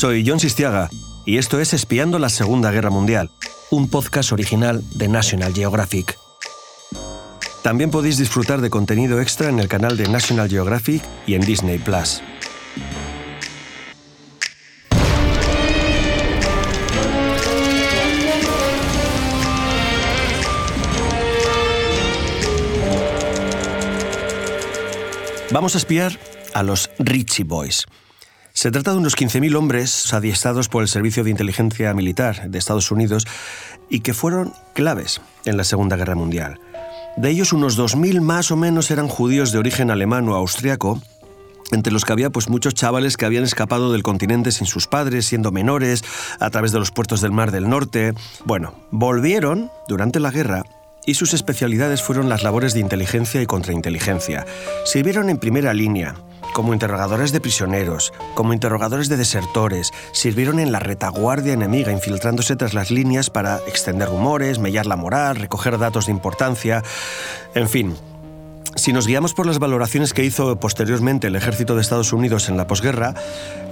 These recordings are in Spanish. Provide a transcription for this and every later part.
Soy John Sistiaga y esto es Espiando la Segunda Guerra Mundial, un podcast original de National Geographic. También podéis disfrutar de contenido extra en el canal de National Geographic y en Disney Plus. Vamos a espiar a los Richie Boys. Se trata de unos 15.000 hombres adiestrados por el Servicio de Inteligencia Militar de Estados Unidos y que fueron claves en la Segunda Guerra Mundial. De ellos, unos 2.000 más o menos eran judíos de origen alemán o austriaco, entre los que había pues muchos chavales que habían escapado del continente sin sus padres, siendo menores, a través de los puertos del Mar del Norte. Bueno, volvieron durante la guerra y sus especialidades fueron las labores de inteligencia y contrainteligencia. Sirvieron en primera línea, como interrogadores de prisioneros, como interrogadores de desertores, sirvieron en la retaguardia enemiga, infiltrándose tras las líneas para extender rumores, mellar la moral, recoger datos de importancia, en fin. Si nos guiamos por las valoraciones que hizo posteriormente el ejército de Estados Unidos en la posguerra,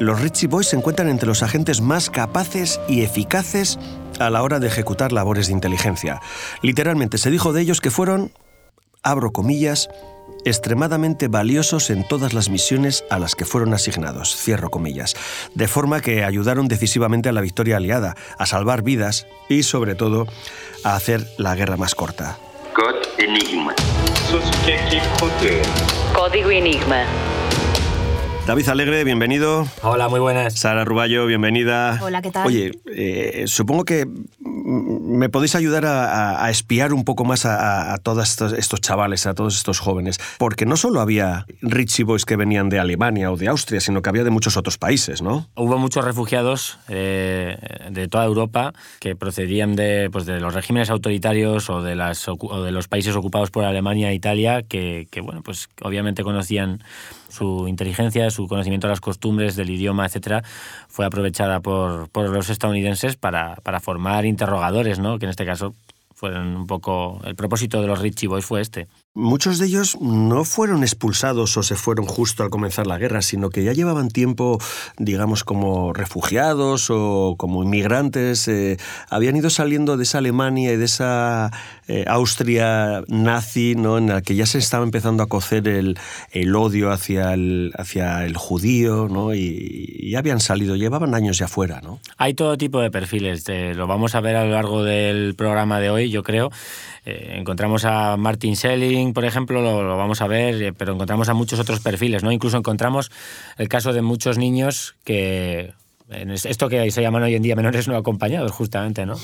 los Richie Boys se encuentran entre los agentes más capaces y eficaces a la hora de ejecutar labores de inteligencia. Literalmente se dijo de ellos que fueron, abro comillas, extremadamente valiosos en todas las misiones a las que fueron asignados, cierro comillas, de forma que ayudaron decisivamente a la victoria aliada, a salvar vidas y sobre todo a hacer la guerra más corta. Enigma. Código Enigma. David Alegre, bienvenido. Hola, muy buenas. Sara Ruballo, bienvenida. Hola, ¿qué tal? Oye, eh, supongo que me podéis ayudar a, a- a espiar un poco más a, a- a todos estos, estos chavales, a todos estos jóvenes. Porque no solo había Richie Boys que venían de Alemania o de Austria, sino que había de muchos otros países, ¿no? Hubo muchos refugiados eh, de toda Europa que procedían de, pues, de los regímenes autoritarios o de, las, ocu- o de los países ocupados por Alemania e Italia que, que, bueno, pues obviamente conocían su inteligencia, su conocimiento de las costumbres, del idioma, etcétera, fue aprovechada por, por los estadounidenses para, para formar interrogadores, ¿no? que en este caso fueron un poco... El propósito de los Richie Boys fue este. Muchos de ellos no fueron expulsados o se fueron justo al comenzar la guerra, sino que ya llevaban tiempo, digamos, como refugiados o como inmigrantes. eh, habían ido saliendo de esa Alemania y de esa eh, Austria nazi, ¿no? en la que ya se estaba empezando a cocer el, el odio hacia el, hacia el judío, ¿no? y, y habían salido, llevaban años ya afuera. ¿no? Hay todo tipo de perfiles, lo vamos a ver a lo largo del programa de hoy, yo creo. Eh, encontramos a Martin Schelling, por ejemplo, lo, lo vamos a ver, eh, pero encontramos a muchos otros perfiles, ¿no? Incluso encontramos el caso de muchos niños que en es- esto que se llaman hoy en día menores no acompañados, justamente, ¿no?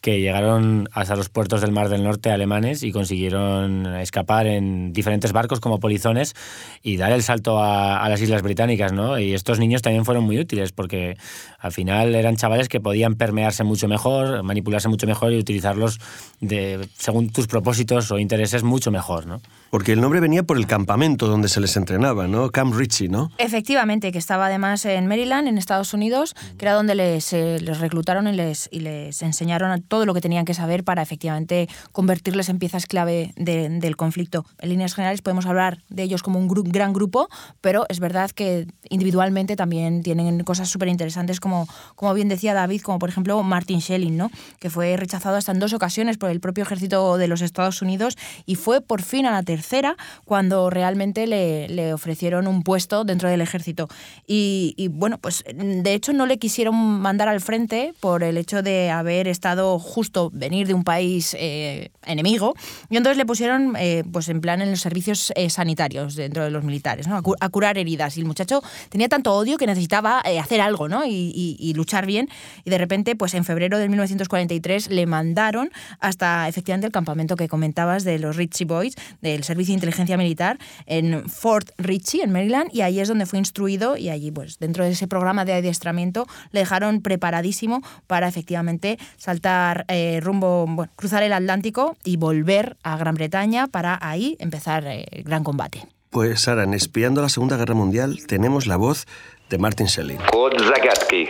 Que llegaron hasta los puertos del Mar del Norte alemanes y consiguieron escapar en diferentes barcos como polizones y dar el salto a, a las Islas Británicas, ¿no? Y estos niños también fueron muy útiles porque al final eran chavales que podían permearse mucho mejor, manipularse mucho mejor y utilizarlos de, según tus propósitos o intereses mucho mejor, ¿no? Porque el nombre venía por el campamento donde se les entrenaba, ¿no? Camp Ritchie, ¿no? Efectivamente, que estaba además en Maryland, en Estados Unidos, que era donde les, eh, les reclutaron y les, y les enseñaron todo lo que tenían que saber para efectivamente convertirles en piezas clave de- del conflicto. En líneas generales podemos hablar de ellos como un gru- gran grupo, pero es verdad que individualmente también tienen cosas súper interesantes, como, como bien decía David, como por ejemplo Martin Schelling, ¿no? que fue rechazado hasta en dos ocasiones por el propio ejército de los Estados Unidos y fue por fin a la tercera cuando realmente le, le ofrecieron un puesto dentro del ejército. Y, y, bueno, pues de hecho no le quisieron mandar al frente por el hecho de haber estado justo venir de un país eh, enemigo y entonces le pusieron eh, pues en plan en los servicios eh, sanitarios dentro de los militares, ¿no? a, cu- a curar heridas. Y el muchacho tenía tanto odio que necesitaba hacer algo ¿no? y luchar bien. Y de repente, pues en febrero de 1943 le mandaron hasta efectivamente el campamento que comentabas de los Ritchie Boys, del Servicio de Inteligencia Militar, en Fort Ritchie, en Maryland, y ahí es donde fue instruido y allí, pues dentro de ese programa de adiestramiento, le dejaron preparadísimo para efectivamente saltar eh, rumbo, bueno, cruzar el Atlántico y volver a Gran Bretaña para ahí empezar eh, el gran combate. Pues Sara, en Espiando la Segunda Guerra Mundial tenemos la voz de Martin Zagadki.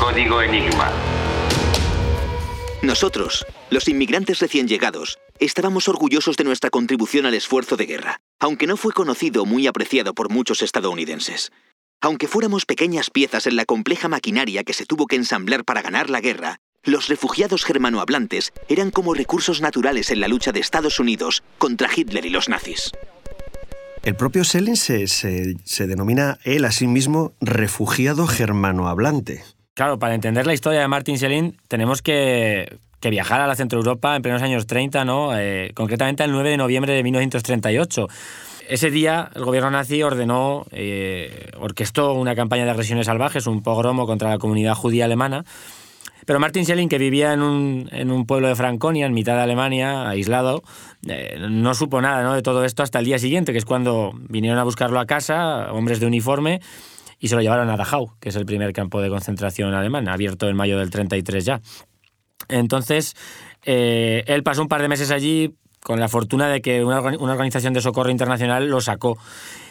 Código Enigma. Nosotros, los inmigrantes recién llegados, estábamos orgullosos de nuestra contribución al esfuerzo de guerra, aunque no fue conocido o muy apreciado por muchos estadounidenses. Aunque fuéramos pequeñas piezas en la compleja maquinaria que se tuvo que ensamblar para ganar la guerra, los refugiados germanohablantes eran como recursos naturales en la lucha de Estados Unidos contra Hitler y los nazis. El propio Selin se, se, se denomina él a sí mismo refugiado germanohablante. Claro, para entender la historia de Martin Selin tenemos que, que viajar a la Centro Europa en plenos años 30, ¿no? Eh, concretamente el 9 de noviembre de 1938. Ese día el gobierno nazi ordenó, eh, orquestó una campaña de agresiones salvajes, un pogromo contra la comunidad judía alemana. Pero Martin Schelling, que vivía en un, pueblo de Franconia, en mitad de Alemania, aislado, eh, no supo nada ¿no? de todo esto hasta el día siguiente, que es cuando vinieron a buscarlo a casa, hombres de uniforme, y se lo llevaron a Dachau, que es el primer campo de concentración alemán, abierto en mayo del 33 ya. Entonces, eh, él pasó un par de meses allí con la fortuna de que una, organización de socorro internacional lo sacó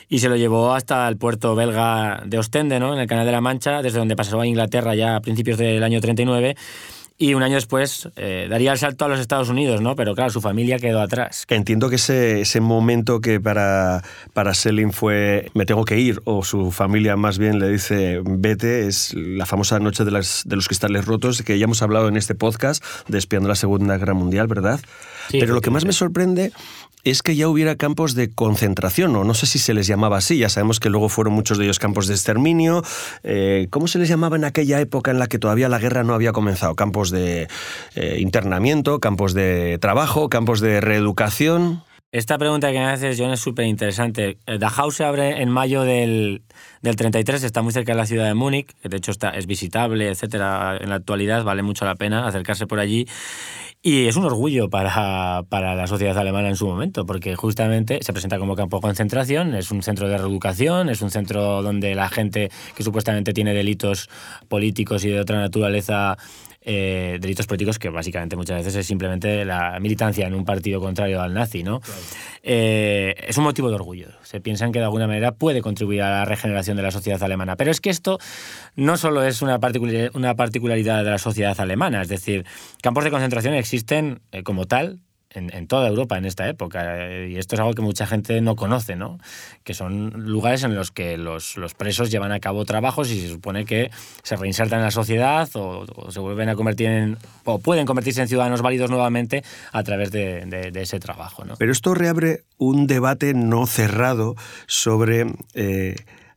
y se lo llevó hasta el puerto belga de Ostende, ¿no? en el Canal de la Mancha, desde donde pasó a Inglaterra ya a principios del año 39. Y un año después eh, daría el salto a los Estados Unidos, ¿no? Pero claro, su familia quedó atrás. Entiendo que ese, ese momento que para, para Selin fue me tengo que ir, o su familia más bien le dice vete, es la famosa noche de, las, de los cristales rotos, que ya hemos hablado en este podcast de espiando la Segunda Guerra Mundial, ¿verdad? Sí, Pero lo que más me sorprende es que ya hubiera campos de concentración, o no sé si se les llamaba así, ya sabemos que luego fueron muchos de ellos campos de exterminio. Eh, ¿Cómo se les llamaba en aquella época en la que todavía la guerra no había comenzado? Campos de eh, internamiento, campos de trabajo, campos de reeducación. Esta pregunta que me haces, John, es súper interesante. Dachau se abre en mayo del, del 33, está muy cerca de la ciudad de Múnich, de hecho está, es visitable, etcétera. En la actualidad vale mucho la pena acercarse por allí. Y es un orgullo para, para la sociedad alemana en su momento, porque justamente se presenta como campo de concentración, es un centro de reeducación, es un centro donde la gente que supuestamente tiene delitos políticos y de otra naturaleza eh, delitos políticos que básicamente muchas veces es simplemente la militancia en un partido contrario al nazi, ¿no? Eh, es un motivo de orgullo. Se piensan que de alguna manera puede contribuir a la regeneración de la sociedad alemana. Pero es que esto no solo es una, particular- una particularidad de la sociedad alemana, es decir, campos de concentración existen eh, como tal en, toda Europa en esta época. eh, Y esto es algo que mucha gente no conoce, ¿no? Que son lugares en los que los, los presos llevan a cabo trabajos y se supone que se reinsertan en la sociedad o, se vuelven a convertir en. o pueden convertirse en ciudadanos válidos nuevamente a través de, de- de ese trabajo, ¿no? Pero esto reabre un debate no cerrado sobre eh,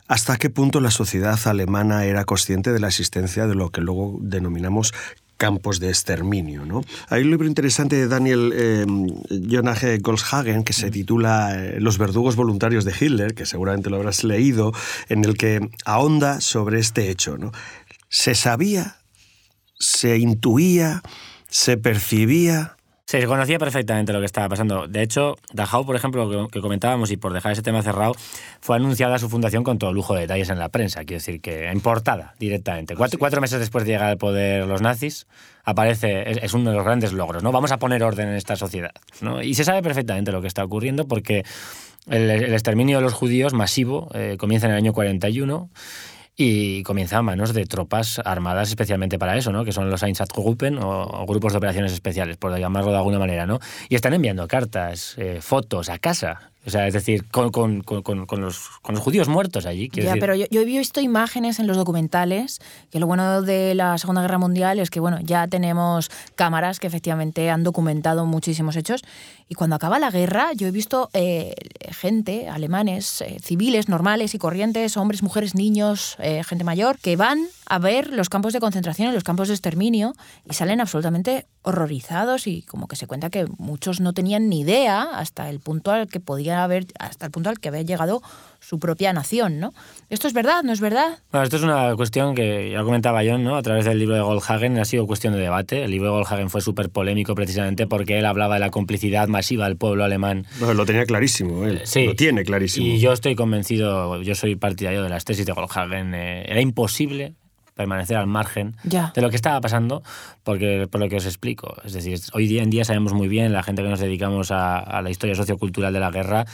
hasta qué punto la sociedad alemana era consciente de la existencia de lo que luego denominamos campos de exterminio. ¿no? Hay un libro interesante de Daniel eh, Jonage Golshagen que se titula eh, Los verdugos voluntarios de Hitler, que seguramente lo habrás leído, en el que ahonda sobre este hecho. ¿no? Se sabía, se intuía, se percibía, Se conocía perfectamente lo que estaba pasando. De hecho, Dachau, por ejemplo, que, que comentábamos, y por dejar ese tema cerrado, fue anunciada su fundación con todo lujo de detalles en la prensa. Quiero decir que en portada directamente. Cuatro, cuatro meses después de llegar al poder los nazis, aparece, es, es uno de los grandes logros, ¿no? Vamos a poner orden en esta sociedad. ¿no? Y se sabe perfectamente lo que está ocurriendo porque el, el exterminio de los judíos masivo eh, comienza en el año 41 y comienza a manos de tropas armadas especialmente para eso, ¿no? que son los Einsatzgruppen o, o grupos de operaciones especiales, por llamarlo de alguna manera. ¿no? Y están enviando cartas, eh, fotos a casa. O sea, es decir, con, con- con- con- los, los judíos muertos allí. Ya, decir. pero yo, yo he visto imágenes en los documentales, que lo bueno de la Segunda Guerra Mundial es que, bueno, ya tenemos cámaras que efectivamente han documentado muchísimos hechos. Y cuando acaba la guerra, yo he visto eh, gente, alemanes, eh, civiles, normales y corrientes, hombres, mujeres, niños, eh, gente mayor, que van a ver los campos de concentración y los campos de exterminio y salen absolutamente horrorizados y como que se cuenta que muchos no tenían ni idea hasta el punto al que podía haber, hasta el punto al que había llegado su propia nación, ¿no? ¿Esto es verdad? ¿No es verdad? Bueno, esto es una cuestión que ya comentaba John, ¿no? A través del libro de Goldhagen ha sido cuestión de debate. El libro de Goldhagen fue súper polémico precisamente porque él hablaba de la complicidad masiva del pueblo alemán No, lo tenía clarísimo, él. Sí. Lo tiene clarísimo. Y yo estoy convencido, yo soy partidario de las tesis de Goldhagen. eh, era imposible permanecer al margen Ya. de lo que estaba pasando, porque por lo que os explico. Es decir, hoy día en día sabemos muy bien, la gente que nos dedicamos a, a la historia sociocultural de la guerra,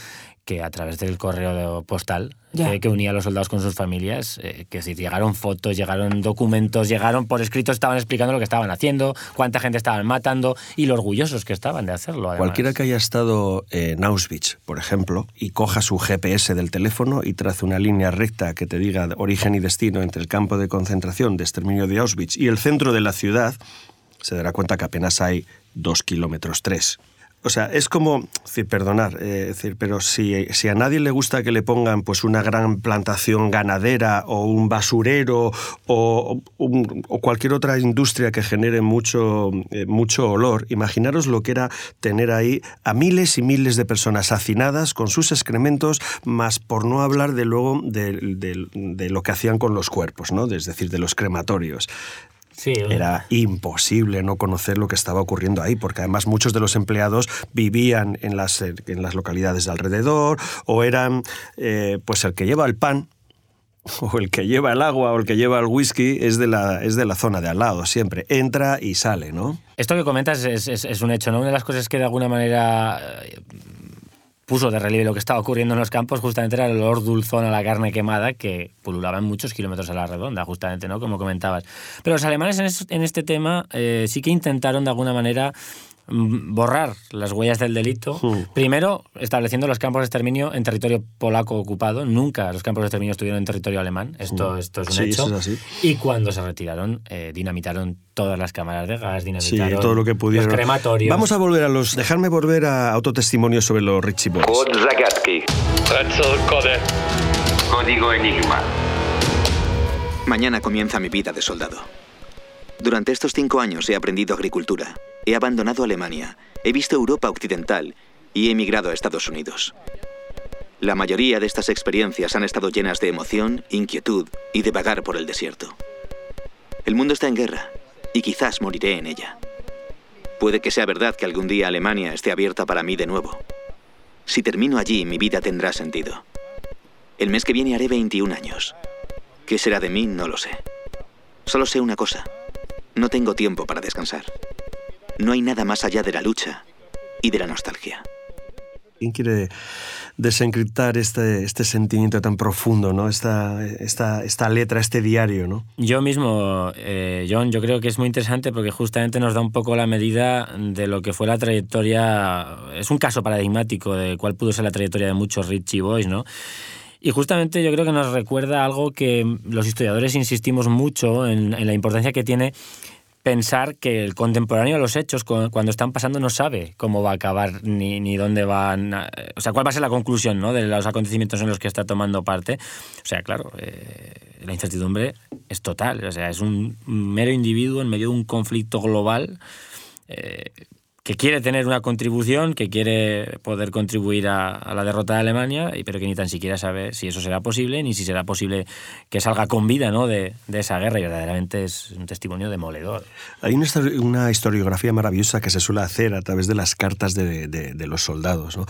que a través del correo postal eh, que unía a los soldados con sus familias, eh, que si llegaron fotos, llegaron documentos, llegaron por escrito, estaban explicando lo que estaban haciendo, cuánta gente estaban matando y lo orgullosos que estaban de hacerlo. Cualquiera que haya estado en Auschwitz, por ejemplo, y coja su GPS del teléfono y trace una línea recta que te diga origen y destino entre el campo de concentración de exterminio de Auschwitz y el centro de la ciudad, se dará cuenta que apenas hay dos kilómetros tres. O sea, es como, perdonar, eh, pero si, si, a nadie le gusta que le pongan pues una gran plantación ganadera o un basurero o, cualquier otra industria que genere mucho, eh, mucho olor, imaginaros lo que era tener ahí a miles y miles de personas hacinadas con sus excrementos, más por no hablar de luego de, de lo que hacían con los cuerpos, ¿no? es decir, de los crematorios. Era imposible no conocer lo que estaba ocurriendo ahí, porque además muchos de los empleados vivían en las, en las localidades de alrededor o eran eh, pues el que lleva el pan o el que lleva el agua o el que lleva el whisky es de la, es de la zona de al lado, siempre. Entra y sale, ¿no? Esto que comentas es, es, es un hecho, ¿no? Una de las cosas que de alguna manera puso de relieve lo que estaba ocurriendo en los campos justamente era el olor dulzón a la carne quemada que pululaba en muchos kilómetros a la redonda, justamente, ¿no? Como comentabas. Pero los alemanes en, este tema eh, sí que intentaron de alguna manera borrar las huellas del delito. Primero, estableciendo los campos de exterminio en territorio polaco ocupado. Nunca los campos de exterminio estuvieron en territorio alemán. Esto, esto es un hecho. Y cuando se retiraron, eh, dinamitaron todas las cámaras de gas, dinamitaron todo lo que pudieron. los crematorios. Vamos a volver a los... Dejarme volver a otro testimonio sobre los Richie Boys. Código Enigma. Mañana comienza mi vida de soldado. Durante estos cinco años he aprendido agricultura, he abandonado Alemania, he visto Europa Occidental y he emigrado a Estados Unidos. La mayoría de estas experiencias han estado llenas de emoción, inquietud y de vagar por el desierto. El mundo está en guerra y quizás moriré en ella. Puede que sea verdad que algún día Alemania esté abierta para mí de nuevo. Si termino allí, mi vida tendrá sentido. El mes que viene haré 21 años. ¿Qué será de mí? No lo sé. Solo sé una cosa. No tengo tiempo para descansar. No hay nada más allá de la lucha y de la nostalgia. ¿Quién quiere desencriptar este, este sentimiento tan profundo, ¿no? esta, esta, esta letra, este diario? ¿no? Yo mismo, eh, John, yo creo que es muy interesante porque justamente nos da un poco la medida de lo que fue la trayectoria, es un caso paradigmático de cuál pudo ser la trayectoria de muchos Richie Boys, ¿no? Y justamente yo creo que nos recuerda algo que los historiadores insistimos mucho en, la importancia que tiene pensar que el contemporáneo de los hechos, cuando están pasando, no sabe cómo va a acabar ni, dónde van. o sea, cuál va a ser la conclusión ¿no? de los acontecimientos en los que está tomando parte. O sea, claro, eh, la incertidumbre es total. O sea, es un mero individuo en medio de un conflicto global. Eh, que quiere tener una contribución, que quiere poder contribuir a, la derrota de Alemania, pero que ni tan siquiera sabe si eso será posible, ni si será posible que salga con vida ¿no? de, esa guerra, y verdaderamente es un testimonio demoledor. Hay una, historiografía maravillosa que se suele hacer a través de las cartas de, los soldados, ¿no?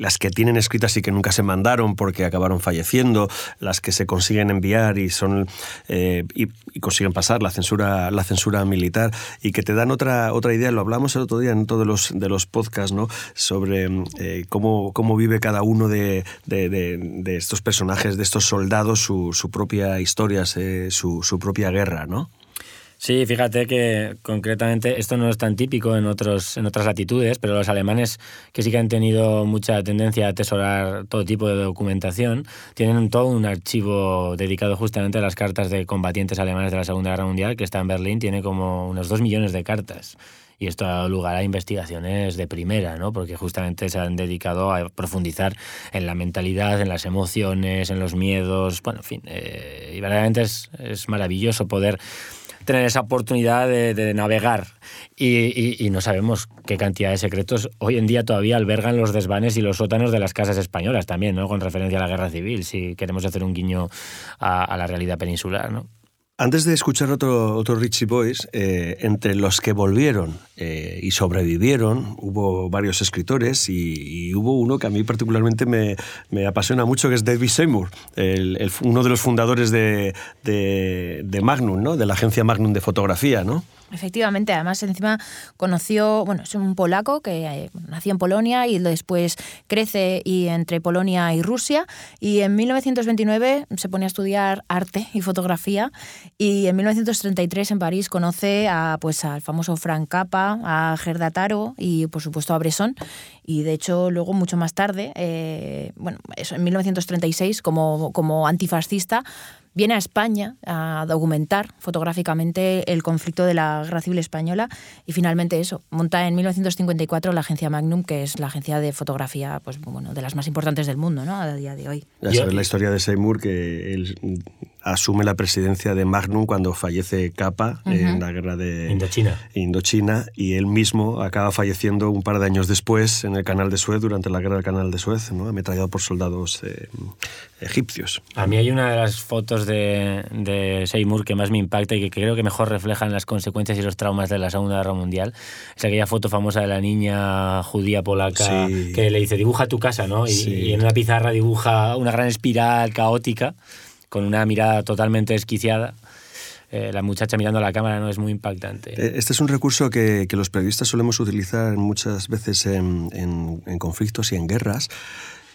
Las que tienen escritas y que nunca se mandaron porque acabaron falleciendo, las que se consiguen enviar y son eh, y, consiguen pasar la censura, la censura militar y que te dan otra, otra idea. Lo hablamos el otro día en todos los, de los podcasts, ¿no? Sobre eh, cómo, cómo vive cada uno de, de, estos personajes, de estos soldados, su, su propia historia, su, su propia guerra, ¿no? Sí, fíjate que concretamente esto no es tan típico en, otros, en otras latitudes, pero los alemanes, que sí que han tenido mucha tendencia a atesorar todo tipo de documentación, tienen todo un archivo dedicado justamente a las cartas de combatientes alemanes de la Segunda Guerra Mundial, que está en Berlín, tiene como unos dos millones de cartas. Y esto ha dado lugar a investigaciones de primera, ¿no? porque justamente se han dedicado a profundizar en la mentalidad, en las emociones, en los miedos. Bueno, en fin, eh, y verdaderamente es, es maravilloso poder tener esa oportunidad de, navegar. Y, no sabemos qué cantidad de secretos hoy en día todavía albergan los desvanes y los sótanos de las casas españolas también, ¿no? con referencia a la guerra civil, si queremos hacer un guiño a, a la realidad peninsular. ¿no? Antes de escuchar otro, otro Richie Boys, eh, entre los que volvieron eh, y sobrevivieron, hubo varios escritores y, hubo uno que a mí particularmente me, me apasiona mucho, que es David Seymour, uno de los fundadores de, de, Magnum, ¿no? de la agencia Magnum de fotografía. ¿no? Efectivamente, además encima conoció, bueno, es un polaco que eh, nació en Polonia y después crece y entre Polonia y Rusia. Y en 1929 se pone a estudiar arte y fotografía y en 1933 en París conoce a pues al famoso Frank Cappa, a Gerda Taro y por supuesto a Bresson. Y de hecho luego mucho más tarde, eh, bueno, eso en 1936 como, como antifascista viene a España a documentar fotográficamente el conflicto de la Guerra Civil Española y finalmente eso, monta en 1954 la agencia Magnum, que es la agencia de fotografía pues, bueno, de las más importantes del mundo ¿no? a día de hoy. Ya sabes la historia de Seymour, que él asume la presidencia de Magnum cuando fallece Capa en la guerra de Indochina. Indochina y él mismo acaba falleciendo un par de años después en el canal de Suez durante la guerra del canal de Suez, ¿no? ametrallado por soldados eh, egipcios. A mí hay una de las fotos de, de, Seymour que más me impacta y que creo que mejor reflejan las consecuencias y los traumas de la Segunda Guerra Mundial. Es aquella foto famosa de la niña judía polaca que le dice dibuja tu casa, ¿no? Y, y en una pizarra dibuja una gran espiral caótica con una mirada totalmente desquiciada. Eh, la muchacha mirando a la cámara no es muy impactante. Eh, este es un recurso que, los periodistas solemos utilizar muchas veces en conflictos y en guerras.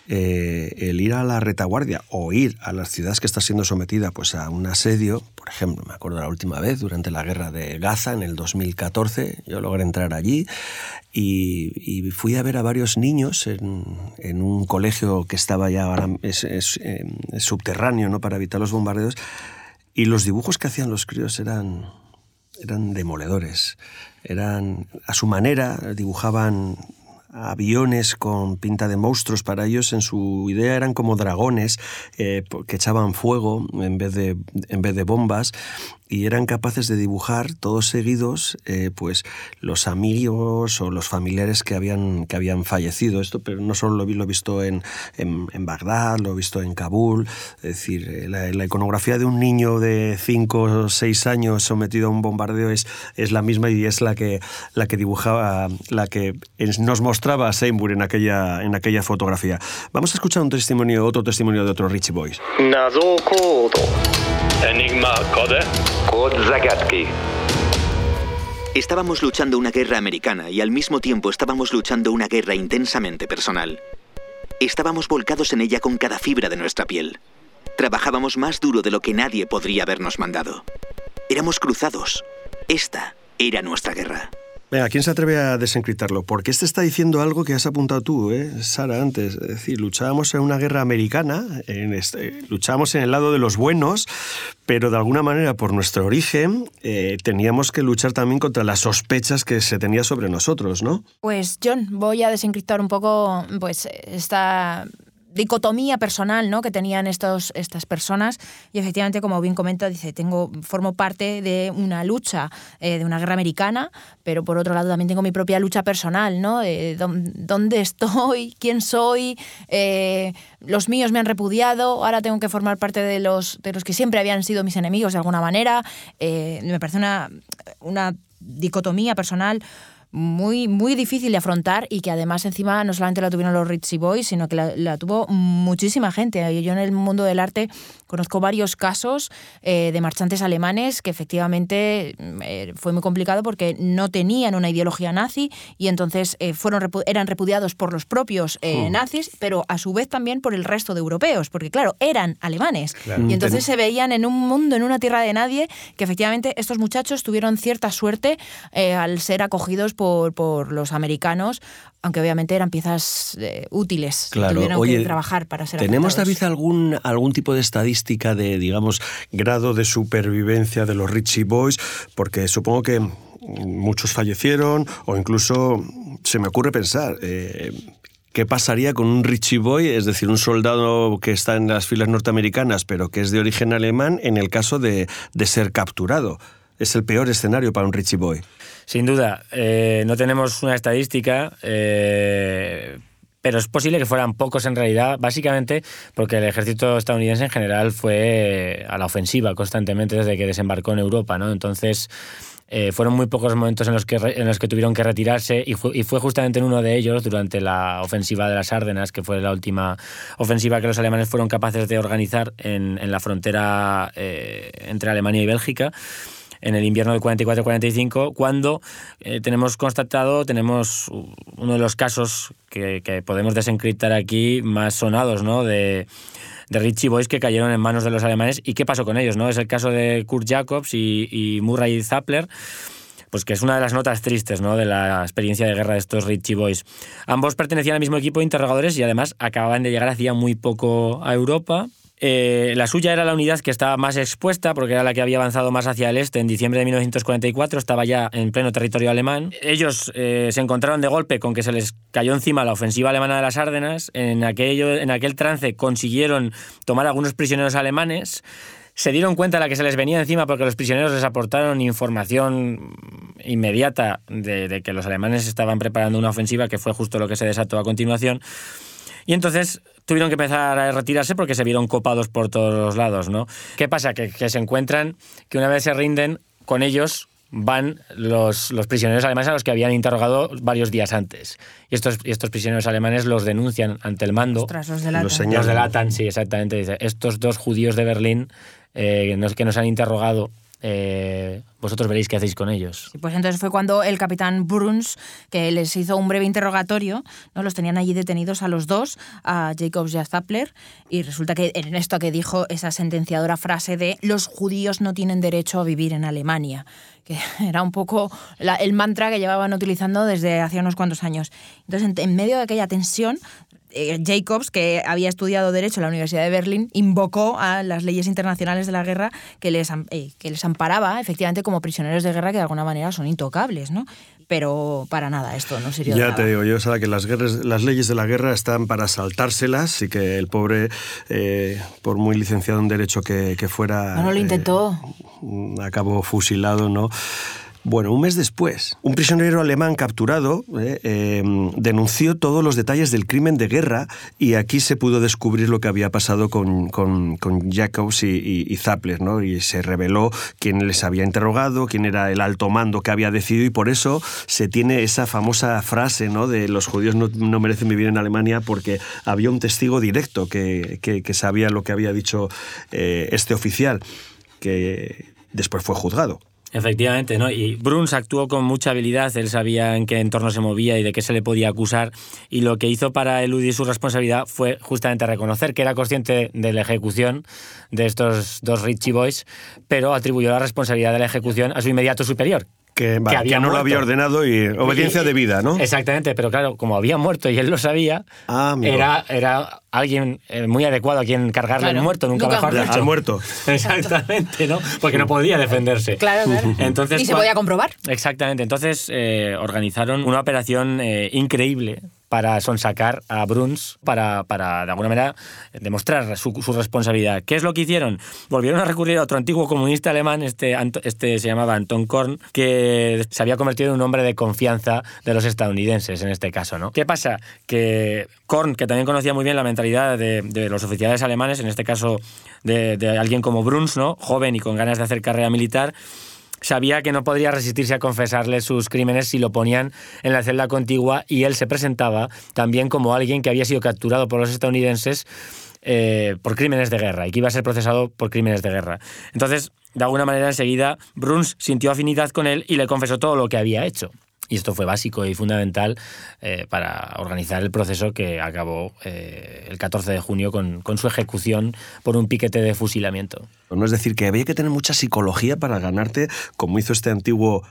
Eh, el ir a la retaguardia o ir a las ciudades que está siendo sometida pues, a un asedio, por ejemplo, me acuerdo la última vez, durante la guerra de Gaza en el 2014, yo logré entrar allí y, fui a ver a varios niños en, un colegio que estaba ya ahora, es, subterráneo ¿no? para evitar los bombardeos y los dibujos que hacían los críos eran, eran demoledores. Eran, a su manera, dibujaban aviones con pinta de monstruos para ellos en su idea eran como dragones eh, que echaban fuego en vez de, en vez de bombas y eran capaces de dibujar todos seguidos eh, pues los amigos o los familiares que habían, que habían fallecido. Esto pero no solo lo, lo he visto en, en, en, Bagdad, lo he visto en Kabul. Es decir, eh, la, la, iconografía de un niño de 5 o 6 años sometido a un bombardeo es, es la misma y es la que, la que dibujaba, la que nos mostraba Seymour en aquella, en aquella fotografía. Vamos a escuchar un testimonio, otro testimonio de otro Richie Boys. Enigma Code. Code Zagadki. Estábamos luchando una guerra americana y al mismo tiempo estábamos luchando una guerra intensamente personal. Estábamos volcados en ella con cada fibra de nuestra piel. Trabajábamos más duro de lo que nadie podría habernos mandado. Éramos cruzados. Esta era nuestra guerra. Venga, ¿quién se atreve a desencriptarlo? Porque este está diciendo algo que has apuntado tú, ¿eh? Sara, antes. Es decir, luchábamos en una guerra americana, este, luchábamos en el lado de los buenos, pero de alguna manera, por nuestro origen, eh, teníamos que luchar también contra las sospechas que se tenía sobre nosotros, ¿no? Pues, John, voy a desencriptar un poco pues, esta dicotomía personal ¿no? que tenían estos, estas personas y efectivamente, como bien comenta, dice, tengo, formo parte de una lucha, eh, de una guerra americana, pero por otro lado también tengo mi propia lucha personal, ¿no? Eh, ¿Dónde estoy? ¿Quién soy? Eh, los míos me han repudiado, ahora tengo que formar parte de los, de los que siempre habían sido mis enemigos de alguna manera. Me parece una, una dicotomía personal muy, muy difícil de afrontar y que además encima no solamente la tuvieron los Ritzy Boys, sino que la, la, tuvo muchísima gente. Yo en el mundo del arte conozco varios casos eh, de marchantes alemanes que efectivamente eh, fue muy complicado porque no tenían una ideología nazi y entonces eh, fueron repu eran repudiados por los propios oh. nazis, pero a su vez también por el resto de europeos, porque claro, eran alemanes. Claro. Y entonces se veían en un mundo, en una tierra de nadie, que efectivamente estos muchachos tuvieron cierta suerte al ser acogidos por por, por los americanos, aunque obviamente eran piezas eh, útiles claro. tuvieron Oye, que trabajar para ser ¿Tenemos. David, algún, algún tipo de estadística de, digamos, grado de supervivencia de los Richie Boys? Porque supongo que muchos fallecieron o incluso se me ocurre pensar... Eh, ¿Qué pasaría con un Richie Boy, es decir, un soldado que está en las filas norteamericanas pero que es de origen alemán en el caso de, de ser capturado? Es el peor escenario para un Richie Boy. Sin duda, eh, no tenemos una estadística, eh, pero es posible que fueran pocos en realidad, básicamente porque el ejército estadounidense en general fue a la ofensiva constantemente desde que desembarcó en Europa, ¿no? Entonces, eh, fueron muy pocos momentos en los que, en los que tuvieron que retirarse y fue, y fue, justamente en uno de ellos, durante la ofensiva de las Árdenas, que fue la última ofensiva que los alemanes fueron capaces de organizar en, en la frontera eh, entre Alemania y Bélgica en el invierno del 44-45, cuando eh, tenemos constatado, tenemos uno de los casos que, podemos desencriptar aquí más sonados, ¿no? De, de Richie Boys que cayeron en manos de los alemanes y qué pasó con ellos, ¿no? Es el caso de Kurt Jacobs y, y Murray Zappler pues que es una de las notas tristes ¿no? de la experiencia de guerra de estos Richie Boys. Ambos pertenecían al mismo equipo de interrogadores y además acababan de llegar hacía muy poco a Europa. Eh, la suya era la unidad que estaba más expuesta porque era la que había avanzado más hacia el este en diciembre de 1944, estaba ya en pleno territorio alemán. Ellos eh, se encontraron de golpe con que se les cayó encima la ofensiva alemana de las Árdenas. En, aquello, en aquel trance consiguieron tomar algunos prisioneros alemanes se dieron cuenta de la que se les venía encima porque los prisioneros les aportaron información inmediata de, que los alemanes estaban preparando una ofensiva, que fue justo lo que se desató a continuación. Y entonces tuvieron que empezar a retirarse porque se vieron copados por todos los lados, ¿no? ¿Qué pasa? Que, se encuentran que una vez se rinden, con ellos van los, los, prisioneros alemanes a los que habían interrogado varios días antes. Y estos, estos prisioneros alemanes los denuncian ante el mando. Ostras, los delatan. Los, los delatan, sí, exactamente. Dice, estos dos judíos de Berlín eh, que nos han interrogado eh, vosotros veréis qué hacéis con ellos. pues entonces fue cuando el capitán Bruns, que les hizo un breve interrogatorio, ¿no? los tenían allí detenidos a los dos, a Jacobs y a Zappler, y resulta que en esto que dijo esa sentenciadora frase de los judíos no tienen derecho a vivir en Alemania, que era un poco el mantra que llevaban utilizando desde hace unos cuantos años. Entonces, en medio de aquella tensión, eh, Jacobs, que había estudiado Derecho en la Universidad de Berlín, invocó a las leyes internacionales de la guerra que les, eh, que les amparaba efectivamente como prisioneros de guerra que de alguna manera son intocables, ¿no? Pero para nada, esto no sirvió Ya te digo, yo sabía que las, guerras, las leyes de la guerra están para saltárselas y que el pobre, eh, por muy licenciado en Derecho que, fuera... No, lo intentó. acabó fusilado, ¿no? Bueno, un mes después, un prisionero alemán capturado eh, em, denunció todos los detalles del crimen de guerra y aquí se pudo descubrir lo que había pasado con, con, Jacobs y, Zappler, ¿no? Y se reveló quién les había interrogado, quién era el alto mando que había decidido y por eso se tiene esa famosa frase, ¿no? De los judíos no, merecen vivir en Alemania porque había un testigo directo que, sabía lo que había dicho eh, este oficial, que después fue juzgado. Efectivamente, ¿no? Y Bruns actuó con mucha habilidad, él sabía en qué entorno se movía y de qué se le podía acusar, y lo que hizo para eludir su responsabilidad fue justamente reconocer que era consciente de la ejecución de estos dos Richie Boys, pero atribuyó la responsabilidad de la ejecución a su inmediato superior, que, había no lo había ordenado y obediencia de vida, ¿no? Exactamente, pero claro, como había muerto y él lo sabía, ah, era, era alguien eh, muy adecuado a quien cargarle el muerto, nunca, mejor dicho. Al muerto. Exactamente, ¿no? Porque no podía defenderse. Claro, claro. Entonces, y se podía comprobar. Exactamente. Entonces eh, organizaron una operación eh, increíble para sonsacar a Bruns, para, para de alguna manera demostrar su, responsabilidad. ¿Qué es lo que hicieron? Volvieron a recurrir a otro antiguo comunista alemán, este, este se llamaba Anton Korn, que se había convertido en un hombre de confianza de los estadounidenses en este caso. ¿no? ¿Qué pasa? Que Korn, que también conocía muy bien la mentalidad de, de los oficiales alemanes, en este caso de, de alguien como Bruns, ¿no? joven y con ganas de hacer carrera militar, sabía que no podría resistirse a confesarle sus crímenes si lo ponían en la celda contigua y él se presentaba también como alguien que había sido capturado por los estadounidenses eh, por crímenes de guerra y que iba a ser procesado por crímenes de guerra. Entonces, de alguna manera, enseguida, Bruns sintió afinidad con él y le confesó todo lo que había hecho. Y esto fue básico y fundamental eh, para organizar el proceso que acabó eh, el 14 de junio con, con, su ejecución por un piquete de fusilamiento. No es decir, que había que tener mucha psicología para ganarte, como hizo este antiguo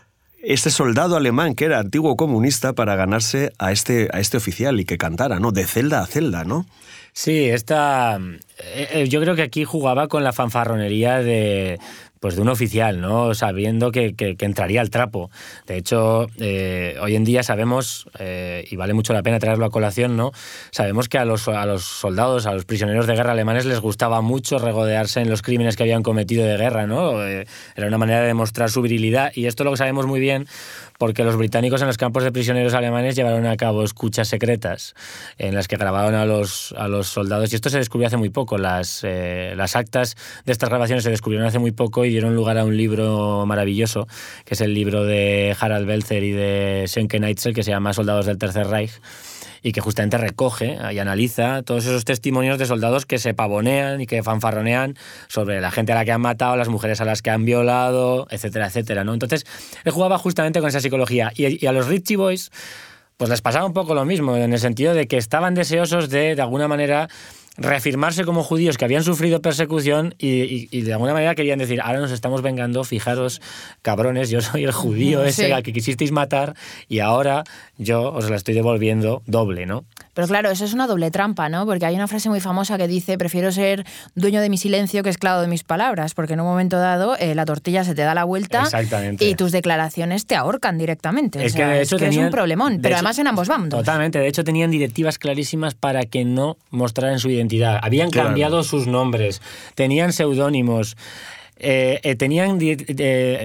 este soldado alemán que era antiguo comunista para ganarse a este, a este oficial y que cantara, ¿no? De celda a celda, ¿no? Sí, esta, eh, yo creo que aquí jugaba con la fanfarronería de, pues de un oficial, ¿no? Sabiendo que, entraría al trapo. De hecho, eh, hoy en día sabemos, eh, y vale mucho la pena traerlo a colación, ¿no? Sabemos que a los, a los soldados, a los prisioneros de guerra alemanes les gustaba mucho regodearse en los crímenes que habían cometido de guerra, ¿no? Eh, era una manera de demostrar su virilidad, y esto lo sabemos muy bien porque los británicos en los campos de prisioneros alemanes llevaron a cabo escuchas secretas en las que grababan a los, a los soldados, y esto se descubrió hace muy poco. Las, las actas de estas grabaciones se descubrieron hace muy poco y dieron lugar a un libro maravilloso, que es el libro de Harald Belzer y de Sönke Neitzel, que se llama Soldados del Tercer Reich y que justamente recoge y analiza todos esos testimonios de soldados que se pavonean y que fanfarronean sobre la gente a la que han matado, las mujeres a las que han violado, etcétera, etcétera. ¿no? Entonces, él jugaba justamente con esa psicología. Y, y a los Richie Boys, pues les pasaba un poco lo mismo, en el sentido de que estaban deseosos de, de alguna manera, reafirmarse como judíos que habían sufrido persecución y, de alguna manera querían decir, ahora nos estamos vengando, fijaros, cabrones, yo soy el judío ese al que quisisteis matar y ahora yo os la estoy devolviendo doble, ¿no? Pero claro, eso es una doble trampa, ¿no? Porque hay una frase muy famosa que dice, prefiero ser dueño de mi silencio que esclavo de mis palabras, porque en un momento dado eh, la tortilla se te da la vuelta y tus declaraciones te ahorcan directamente. Es que de hecho es un problemón, pero además en ambos bandos. Totalmente, de hecho tenían directivas clarísimas para que no mostraran su identidad. Habían cambiado sus nombres, tenían seudónimos. Eh, eh, tenían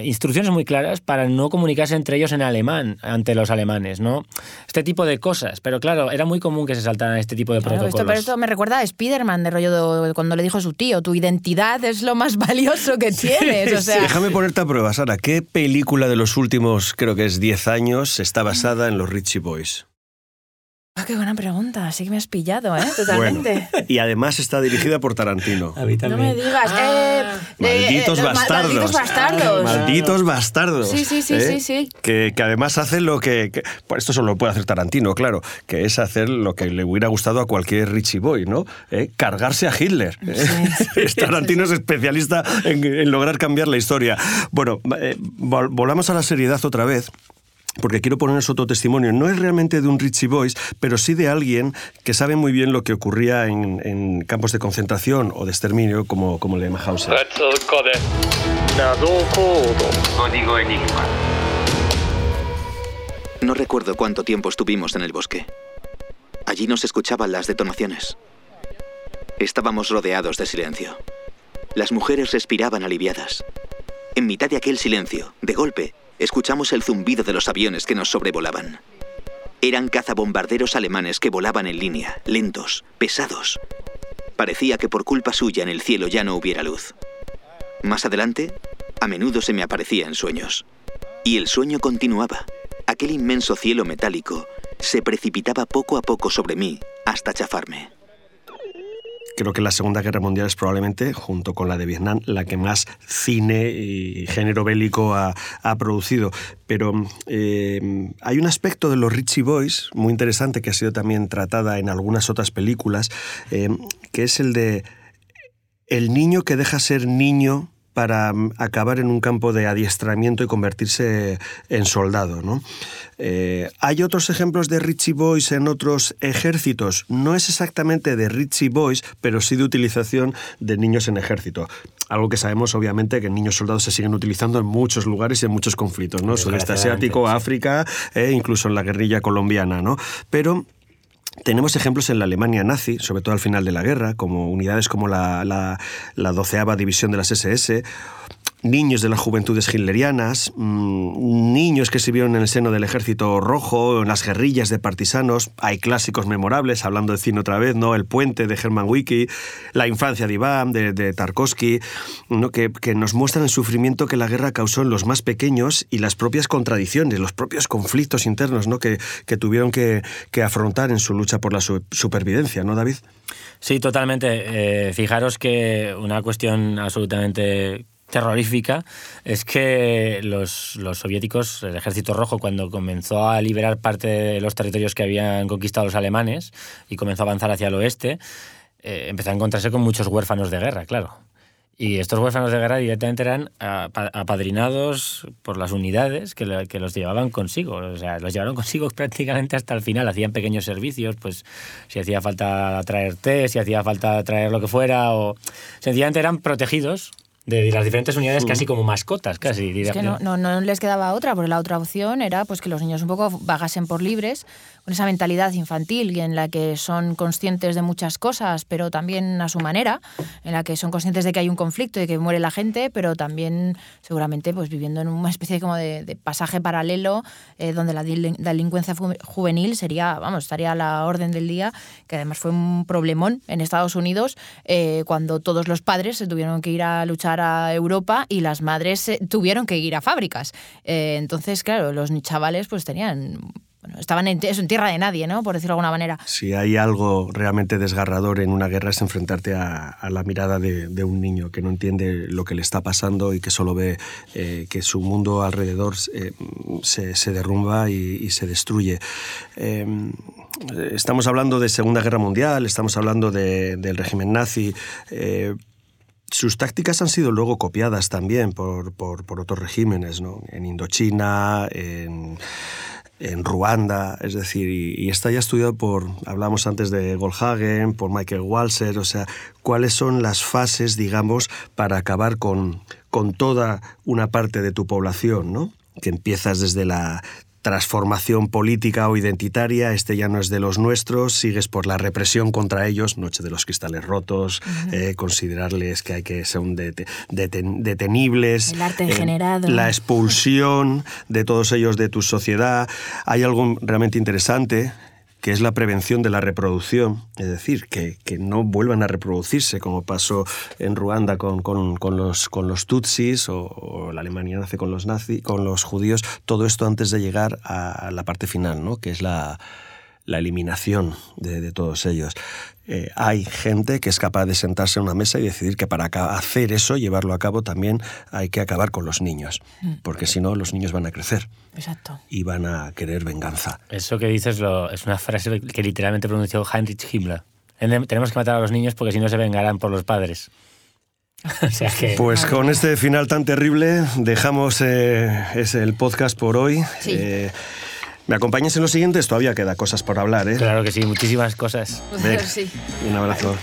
instrucciones muy claras para no comunicarse entre ellos en alemán ante los alemanes, ¿no? Este tipo de cosas. Pero claro, era muy común que se saltaran este tipo de protocolos. Esto, pero esto me recuerda a Spider-Man de rollo cuando le dijo a su tío, tu identidad es lo más valioso que tienes. Déjame ponerte a prueba, Sara. ¿Qué película de los últimos, creo que es 10 años, está basada en los Richie Boys? Ah, qué buena pregunta. Así que me has pillado, ¿eh? Totalmente. y además está dirigida por Tarantino. no me digas. Eh, ah. malditos, bastardos. malditos bastardos. malditos bastardos. Sí, sí, sí, ¿eh? sí, sí. Que, que, además hace lo que, pues esto solo lo puede hacer Tarantino, claro. Que es hacer lo que le hubiera gustado a cualquier Richie Boy, ¿no? ¿Eh? Cargarse a Hitler. Tarantino es especialista en, en, lograr cambiar la historia. Bueno, volvamos a la seriedad otra vez porque quiero ponerles otro testimonio. No es realmente de un Richie Boys, pero sí de alguien que sabe muy bien lo que ocurría en, campos de concentración o de exterminio, como, como le llama Hauser. No recuerdo cuánto tiempo estuvimos en el bosque. Allí nos escuchaban las detonaciones. Estábamos rodeados de silencio. Las mujeres respiraban aliviadas. En mitad de aquel silencio, de golpe, escuchamos el zumbido de los aviones que nos sobrevolaban. Eran cazabombarderos alemanes que volaban en línea, lentos, pesados. Parecía que por culpa suya en el cielo ya no hubiera luz. Más adelante, a menudo se me aparecía en sueños. Y el sueño continuaba. Aquel inmenso cielo metálico se precipitaba poco a poco sobre mí hasta chafarme creo que la Segunda Guerra Mundial es probablemente, junto con la de Vietnam, la que más cine y género bélico ha, producido. Pero eh, hay un aspecto de los Richie Boys muy interesante que ha sido también tratada en algunas otras películas, eh, que es el de el niño que deja ser niño para mm, acabar en un campo de adiestramiento y convertirse en soldado. ¿no? Eh, hay otros ejemplos de Richie Boys en otros ejércitos. No es exactamente de Richie Boys, pero sí de utilización de niños en ejército. Algo que sabemos, obviamente, que niños soldados se siguen utilizando en muchos lugares y en muchos conflictos, ¿no? Sudeste asiático, África, e incluso en la guerrilla colombiana, ¿no? Pero tenemos ejemplos en la Alemania nazi, sobre todo al final de la guerra, como unidades como la, la, la doceava división de las SS, niños de las juventudes hitlerianas, mm, niños que sirvieron en el seno del ejército rojo, en las guerrillas de partisanos. Hay clásicos memorables, hablando de cine otra vez, ¿no? El puente de Hermann Wicki, La infancia de Iván, de, Tarkovsky, ¿no? que, nos muestran el sufrimiento que la guerra causó en los más pequeños y las propias contradicciones, los propios conflictos internos ¿no? que, tuvieron que, afrontar en su lucha por la supervivencia, ¿no, David? Sí, totalmente. Eh, fijaros que una cuestión absolutamente terrorífica es que los, los, soviéticos, el ejército rojo, cuando comenzó a liberar parte de los territorios que habían conquistado los alemanes y comenzó a avanzar hacia el oeste, eh, empezó a encontrarse con muchos huérfanos de guerra, claro. Y estos huérfanos de guerra directamente eran apadrinados por las unidades que, que, los llevaban consigo. O sea, los llevaron consigo prácticamente hasta el final. Hacían pequeños servicios, pues si hacía falta traer té, si hacía falta traer lo que fuera, o sencillamente eran protegidos de las diferentes unidades casi como mascotas, casi. Es que no, no, no, les quedaba otra, porque la otra opción era pues que los niños un poco vagasen por libres con esa mentalidad infantil y en la que son conscientes de muchas cosas, pero también a su manera, en la que son conscientes de que hay un conflicto y que muere la gente, pero también seguramente pues viviendo en una especie como de, pasaje paralelo eh, donde la delincuencia juvenil sería, vamos, estaría a la orden del día, que además fue un problemón en Estados Unidos eh, cuando todos los padres se tuvieron que ir a luchar a Europa y las madres tuvieron que ir a fábricas. Eh, entonces, claro, los chavales pues tenían estaban en, eso, en tierra de nadie, ¿no? Por decirlo de alguna manera. Si hay algo realmente desgarrador en una guerra es enfrentarte a, la mirada de, un niño que no entiende lo que le está pasando y que solo ve eh, que su mundo alrededor eh, se, derrumba y, se destruye. Em, estamos hablando de Segunda Guerra Mundial, estamos hablando del régimen nazi. Eh, sus tácticas han sido luego copiadas también por, por otros regímenes, ¿no? en Indochina, en en Ruanda, es decir, y, está ya estudiado por, hablamos antes de Goldhagen, por Michael Walser, o sea, cuáles son las fases, digamos, para acabar con, con toda una parte de tu población, ¿no? que empiezas desde la transformación política o identitaria, este ya no es de los nuestros, sigues por la represión contra ellos, Noche de los Cristales Rotos, eh, considerarles que hay que ser detenibles. El arte. Eh, la expulsión de todos ellos de tu sociedad. Hay algo realmente interesante que es la prevención de la reproducción, es decir, que, no vuelvan a reproducirse, como pasó en Ruanda con, los, con los tutsis o, la Alemania nace con los, nazi, con los judíos, todo esto antes de llegar a la parte final, ¿no? que es la, la eliminación de, todos ellos. Eh, hay gente que es capaz de sentarse en una mesa y decidir que para hacer eso, llevarlo a cabo, también hay que acabar con los niños, mm. porque si no, los niños van a crecer. Exacto. Y van a querer venganza. Eso que dices lo, es una frase que literalmente pronunció Heinrich Himmler. Tenemos que matar a los niños porque si no se vengarán por los padres. Pues con este final tan terrible dejamos eh, el podcast por hoy. Sí. Eh, ¿Me acompañas en los siguientes? Todavía queda cosas por hablar, ¿eh? Claro que sí, muchísimas cosas. sí. Un abrazo.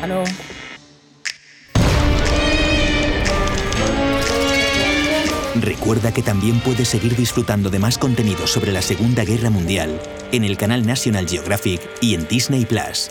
Hasta Recuerda que también puedes seguir disfrutando de más contenido sobre la Segunda Guerra Mundial en el canal National Geographic y en Disney Plus.